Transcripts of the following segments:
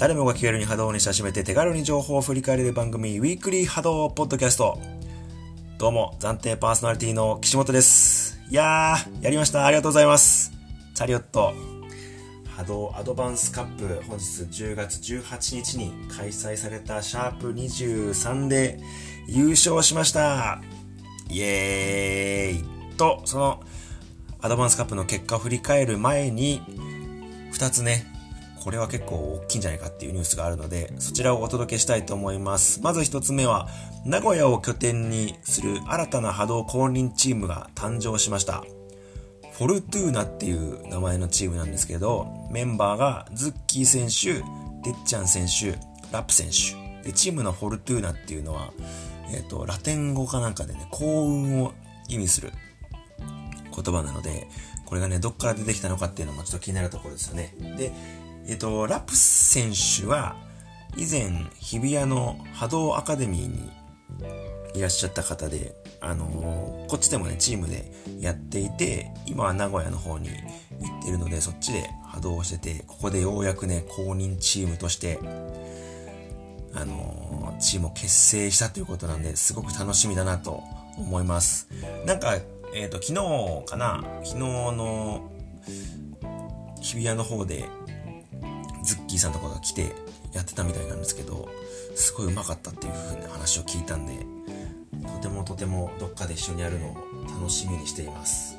誰もが気軽に波動に親しめて手軽に情報を振り返れる番組、ウィークリー波動ポッドキャスト。どうも、暫定パーソナリティの岸本です。いやー、やりました。ありがとうございます。チャリオット、波動アドバンスカップ、本日10月18日に開催されたシャープ23で優勝しました。イエーイと、そのアドバンスカップの結果を振り返る前に、2つね、これは結構大きいんじゃないかっていうニュースがあるので、そちらをお届けしたいと思います。まず1つ目は、名古屋を拠点にする新たな波動公認チームが誕生しました。フォルトゥーナっていう名前のチームなんですけど、メンバーがズッキー選手、てっちゃん選手、ラップ選手。で、チームのフォルトゥーナっていうのは、えっ、ー、と、ラテン語かなんかでね、幸運を意味する言葉なので、これがね、どっから出てきたのかっていうのもちょっと気になるところですよね。で、えっ、と、ラプス選手は、以前、日比谷の波動アカデミーにいらっしゃった方で、あのー、こっちでもね、チームでやっていて、今は名古屋の方に行ってるので、そっちで波動してて、ここでようやくね、公認チームとして、あのー、チームを結成したということなんで、すごく楽しみだなと思います。なんか、えっ、ー、と、昨日かな昨日の日比谷の方で、キーさんとかが来てやってたみたいなんですけど、すごいうまかったっていう風な話を聞いたんで、とてもとてもどっかで一緒にやるのを楽しみにしています。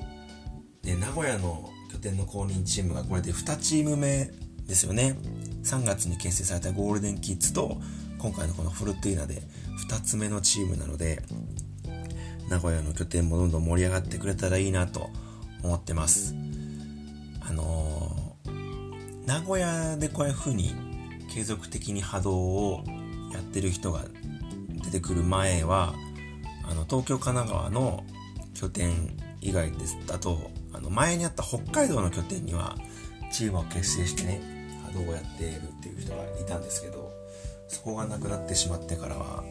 で、名古屋の拠点の公認チームがこれで2チーム目ですよね。3月に結成されたゴールデンキッズと、今回のこのフルティーナで2つ目のチームなので、名古屋の拠点もどんどん盛り上がってくれたらいいなと思ってます。あのー、名古屋でこういう風に継続的に波動をやってる人が出てくる前は、あの、東京、神奈川の拠点以外ですだと、あの、前にあった北海道の拠点には、チームを結成してね、波動をやっているっていう人がいたんですけど、そこがなくなってしまってからは、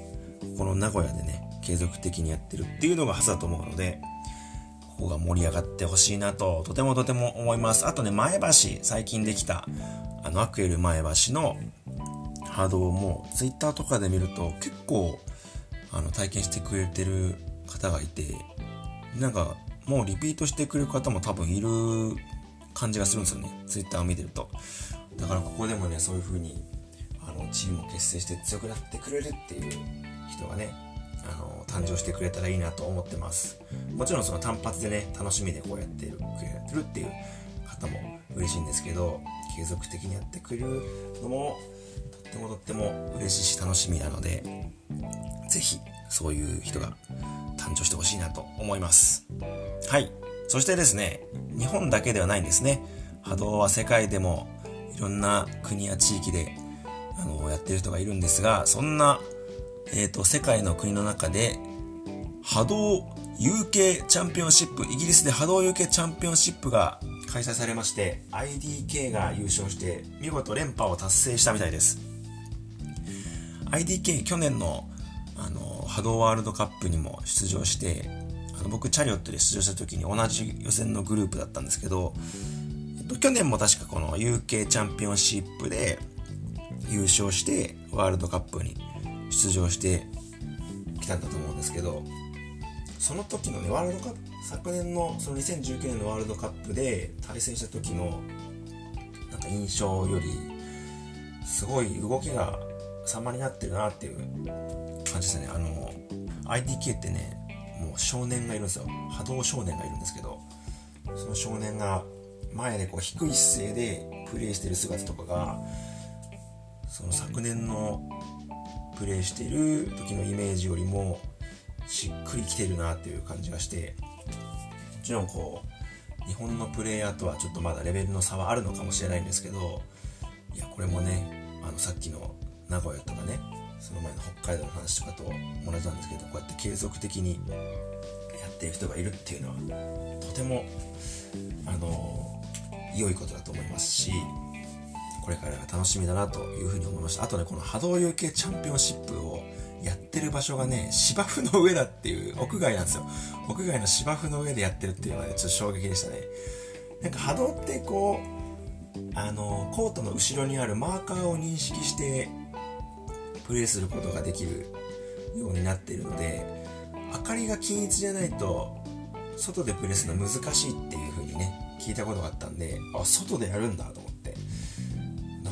この名古屋でね、継続的にやってるっていうのがはずだと思うので、ここが盛り上がってほしいなと、とてもとても思います。あとね、前橋、最近できた、あの、アクエル前橋の波動も、ツイッターとかで見ると結構、あの、体験してくれてる方がいて、なんか、もうリピートしてくれる方も多分いる感じがするんですよね。ツイッターを見てると。だからここでもね、そういう風に、あの、チームを結成して強くなってくれるっていう人がね、あの、誕生してくれたらいいなと思ってます。もちろんその単発でね、楽しみでこうやってる、くれるっていう方も嬉しいんですけど、継続的にやってくれるのも、とってもとっても嬉しいし楽しみなので、ぜひそういう人が誕生してほしいなと思います。はい。そしてですね、日本だけではないんですね。波動は世界でもいろんな国や地域であのやってる人がいるんですが、そんなえっ、ー、と、世界の国の中で、波動 UK チャンピオンシップ、イギリスで波動 UK チャンピオンシップが開催されまして、IDK が優勝して、見事連覇を達成したみたいです。IDK、去年の、あの、波動ワールドカップにも出場して、あの僕、チャリオットで出場した時に同じ予選のグループだったんですけど、えっと、去年も確かこの UK チャンピオンシップで優勝して、ワールドカップに出場してきたんだと思うんですけどその時のねワールドカップ昨年のその2019年のワールドカップで対戦した時のなんか印象よりすごい動きが様になってるなっていう感じですね。あの IDK ってねもう少年がいるんですよ。波動少年がいるんですけどその少年が前でこう低い姿勢でプレーしてる姿とかがその昨年のプレイしている時のイメージよりもしっくりきてるなっていう感じがしてもちろんこう日本のプレイヤーとはちょっとまだレベルの差はあるのかもしれないんですけどいやこれもねあのさっきの名古屋とかねその前の北海道の話とかと同じなんですけどこうやって継続的にやっている人がいるっていうのはとてもあの良いことだと思いますしこれからが楽しみだなというふうに思いました。あとね、この波動有形チャンピオンシップをやってる場所がね、芝生の上だっていう、屋外なんですよ。屋外の芝生の上でやってるっていうのはね、ちょっと衝撃でしたね。なんか波動ってこうあのコートの後ろにあるマーカーを認識してプレイすることができるようになっているので明かりが均一じゃないと外でプレイするの難しいっていう風にね聞いたことがあったんであ外でやるんだと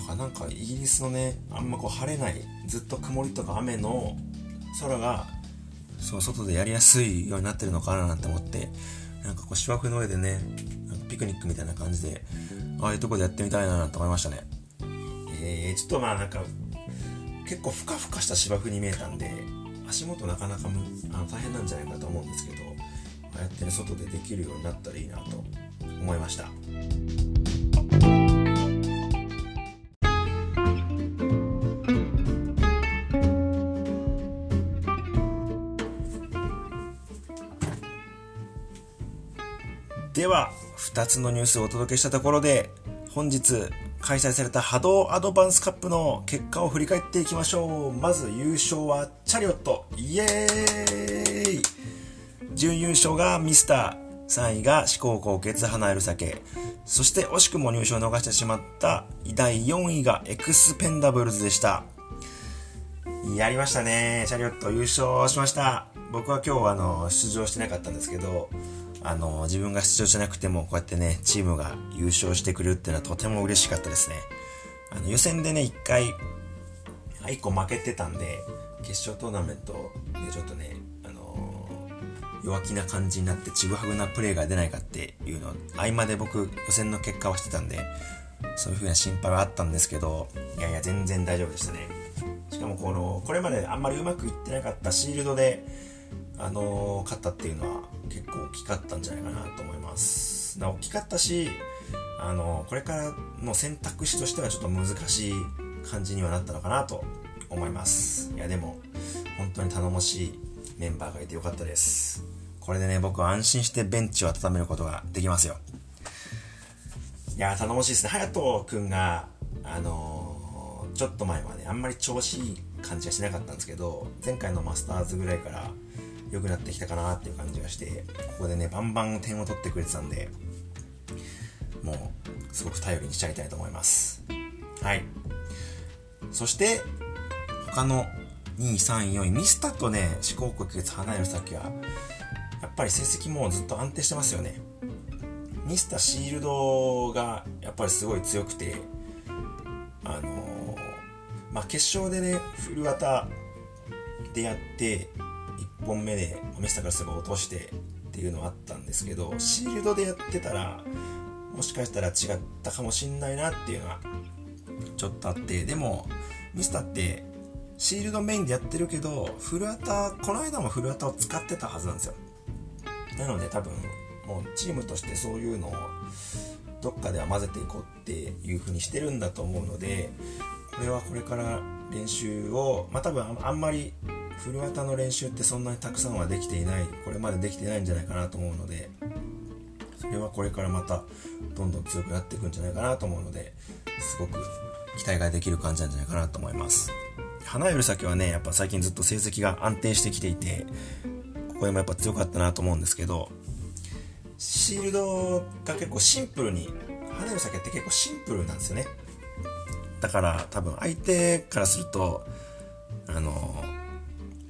かなんかイギリスのねあんまこう晴れないずっと曇りとか雨の空がそう外でやりやすいようになってるのかななんて思ってなんかこう芝生の上でねピクニックみたいな感じでああいうとこでやってみたいなと思いましたね。えー、ちょっとまあなんか結構ふかふかした芝生に見えたんで足元なかなかあの大変なんじゃないかと思うんですけどああやってね外でできるようになったらいいなと思いました。では2つのニュースをお届けしたところで本日開催された波動アドバンスカップの結果を振り返っていきましょう。まず優勝はチャリオット。イエーイ。準優勝がミスター3位が思考高血花える酒そして惜しくも入賞を逃してしまった第4位がエクスペンダブルズでした。やりましたね。チャリオット優勝しました。僕は今日あの出場してなかったんですけどあの、自分が出場じゃなくても、こうやってね、チームが優勝してくれるっていうのはとても嬉しかったですね。あの、予選でね、一回、一個負けてたんで、決勝トーナメントでちょっとね、あのー、弱気な感じになってちぐはぐなプレーが出ないかっていうの、合間で僕、予選の結果をしてたんで、そういう風な心配はあったんですけど、いやいや、全然大丈夫でしたね。しかもこの、これまであんまりうまくいってなかったシールドで、あのー、勝ったっていうのは結構大きかったんじゃないかなと思います。大きかったし、あの、これからの選択肢としてはちょっと難しい感じにはなったのかなと思います。いや、でも、本当に頼もしいメンバーがいてよかったです。これでね、僕は安心してベンチを温めることができますよ。いや、頼もしいですね。隼人くんが、あのー、ちょっと前はね、あんまり調子いい感じはしなかったんですけど、前回のマスターズぐらいから、良くなってきたかなっていう感じがして、ここでね、バンバン点を取ってくれてたんで、もう、すごく頼りにしちゃいたいと思います。はい。そして、他の2位、3位、4位、ミスターとね、思考国月離れる先は、やっぱり成績もずっと安定してますよね。ミスターシールドがやっぱりすごい強くて、あのー、まあ、決勝でね、フルタでやって、1本目でミスタからすれば落としてっていうのはあったんですけどシールドでやってたらもしかしたら違ったかもしんないなっていうのはちょっとあってでもミスターってシールドメインでやってるけどフルアタこの間もフルアタを使ってたはずなんですよ。なので多分もうチームとしてそういうのをどっかでは混ぜていこうっていう風にしてるんだと思うのでこれはこれから練習をまあ多分あんまりフルタの練習ってそんなにたくさんはできていないこれまでできてないんじゃないかなと思うのでそれはこれからまたどんどん強くなっていくんじゃないかなと思うのですごく期待ができる感じなんじゃないかなと思います。花より先はねやっぱ最近ずっと成績が安定してきていてここでもやっぱ強かったなと思うんですけどシールドが結構シンプルに花より先って結構シンプルなんですよね。だから多分相手からするとあの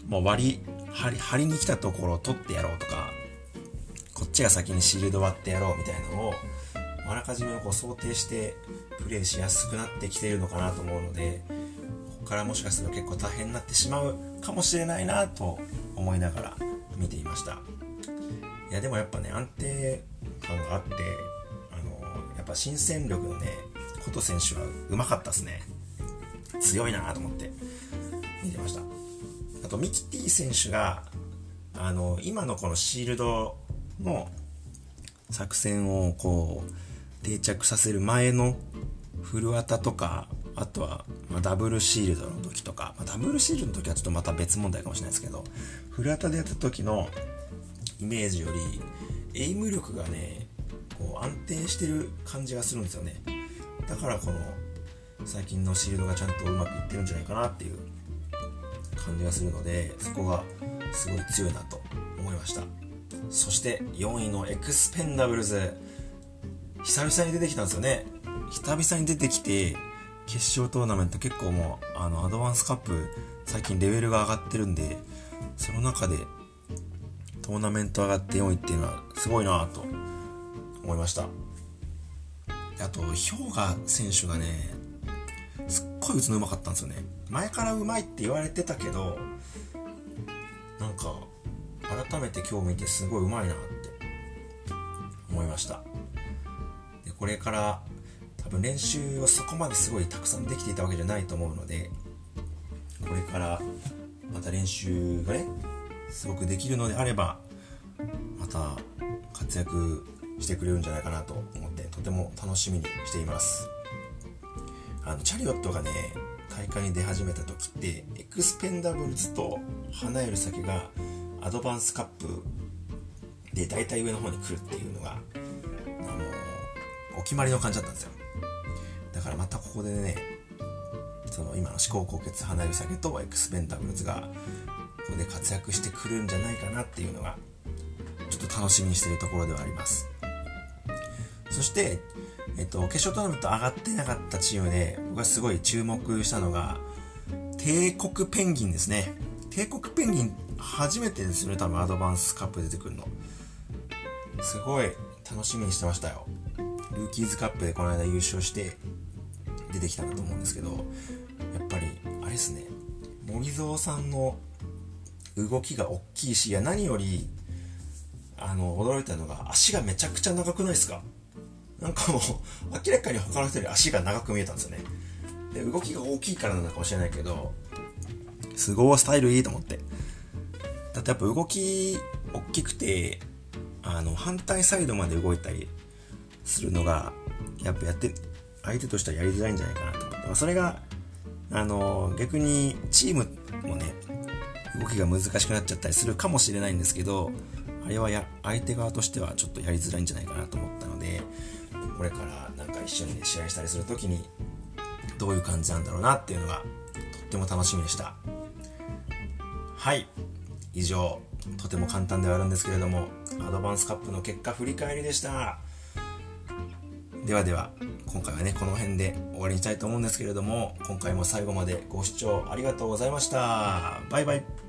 もう割り、張り、に来たところを取ってやろうとか、こっちが先にシールド割ってやろうみたいなのを、あらかじめこう想定してプレイしやすくなってきているのかなと思うので、ここからもしかすると結構大変になってしまうかもしれないなと思いながら見ていました。いやでもやっぱね、安定感があって、あのやっぱ新戦力のね、琴選手はうまかったですね。強いなと思って見てました。あとミキティ選手があの今のこのシールドの作戦をこう定着させる前のフルアタとかあとは、ま、ダブルシールドの時とか、ま、ダブルシールドの時はちょっとまた別問題かもしれないですけどフルアタでやった時のイメージよりエイム力がねこう安定してる感じがするんですよね。だからこの最近のシールドがちゃんとうまくいってるんじゃないかなっていう感じがするのでそこがすごい強いなと思いました。そして4位のエクスペンダブルズ。久々に出てきたんですよね。久々に出てきて、決勝トーナメント結構もう、あの、アドバンスカップ、最近レベルが上がってるんで、その中で、トーナメント上がって4位っていうのは、すごいなと思いました。あと、氷河選手がね、すっごい打つのうまかったんですよね。前からうまいって言われてたけど、なんか、改めて今日見てすごいうまいなって思いました。で、これから多分練習はそこまですごいたくさんできていたわけじゃないと思うので、これからまた練習がね、すごくできるのであれば、また活躍してくれるんじゃないかなと思ってとても楽しみにしています。あのチャリオットがね大会に出始めた時ってエクスペンダブルズと花より先がアドバンスカップで大体上の方に来るっていうのが、あのお決まりの感じだったんですよ。だからまたここでねその今の思考高血花より先とエクスペンダブルズがここで活躍してくるんじゃないかなっていうのがちょっと楽しみにしてるところではあります。そしてえっと、決勝トーナメント上がってなかったチームで、僕がすごい注目したのが、帝国ペンギンですね。帝国ペンギン、初めてですよね、多分アドバンスカップ出てくるの。すごい楽しみにしてましたよ。ルーキーズカップでこの間優勝して出てきたんだと思うんですけど、やっぱり、あれですね、森蔵さんの動きが大きいし、いや何より、あの、驚いたのが足がめちゃくちゃ長くないですか？なんかもう、明らかに他の人より足が長く見えたんですよね。で、動きが大きいからなのかもしれないけど、すごいスタイルいいと思って。だってやっぱ動き大きくて、あの、反対サイドまで動いたりするのが、やっぱやって、相手としてはやりづらいんじゃないかなと思って。まあ、それが、あの、逆にチームもね、動きが難しくなっちゃったりするかもしれないんですけど、あれはや、相手側としてはちょっとやりづらいんじゃないかなと思ったので、これからなんか一緒に、ね、試合したりする時にどういう感じなんだろうなっていうのがとっても楽しみでした。はい。以上とても簡単ではあるんですけれどもアドバンスカップの結果振り返りでした。ではでは今回はねこの辺で終わりにしたいと思うんですけれども今回も最後までご視聴ありがとうございました。バイバイ。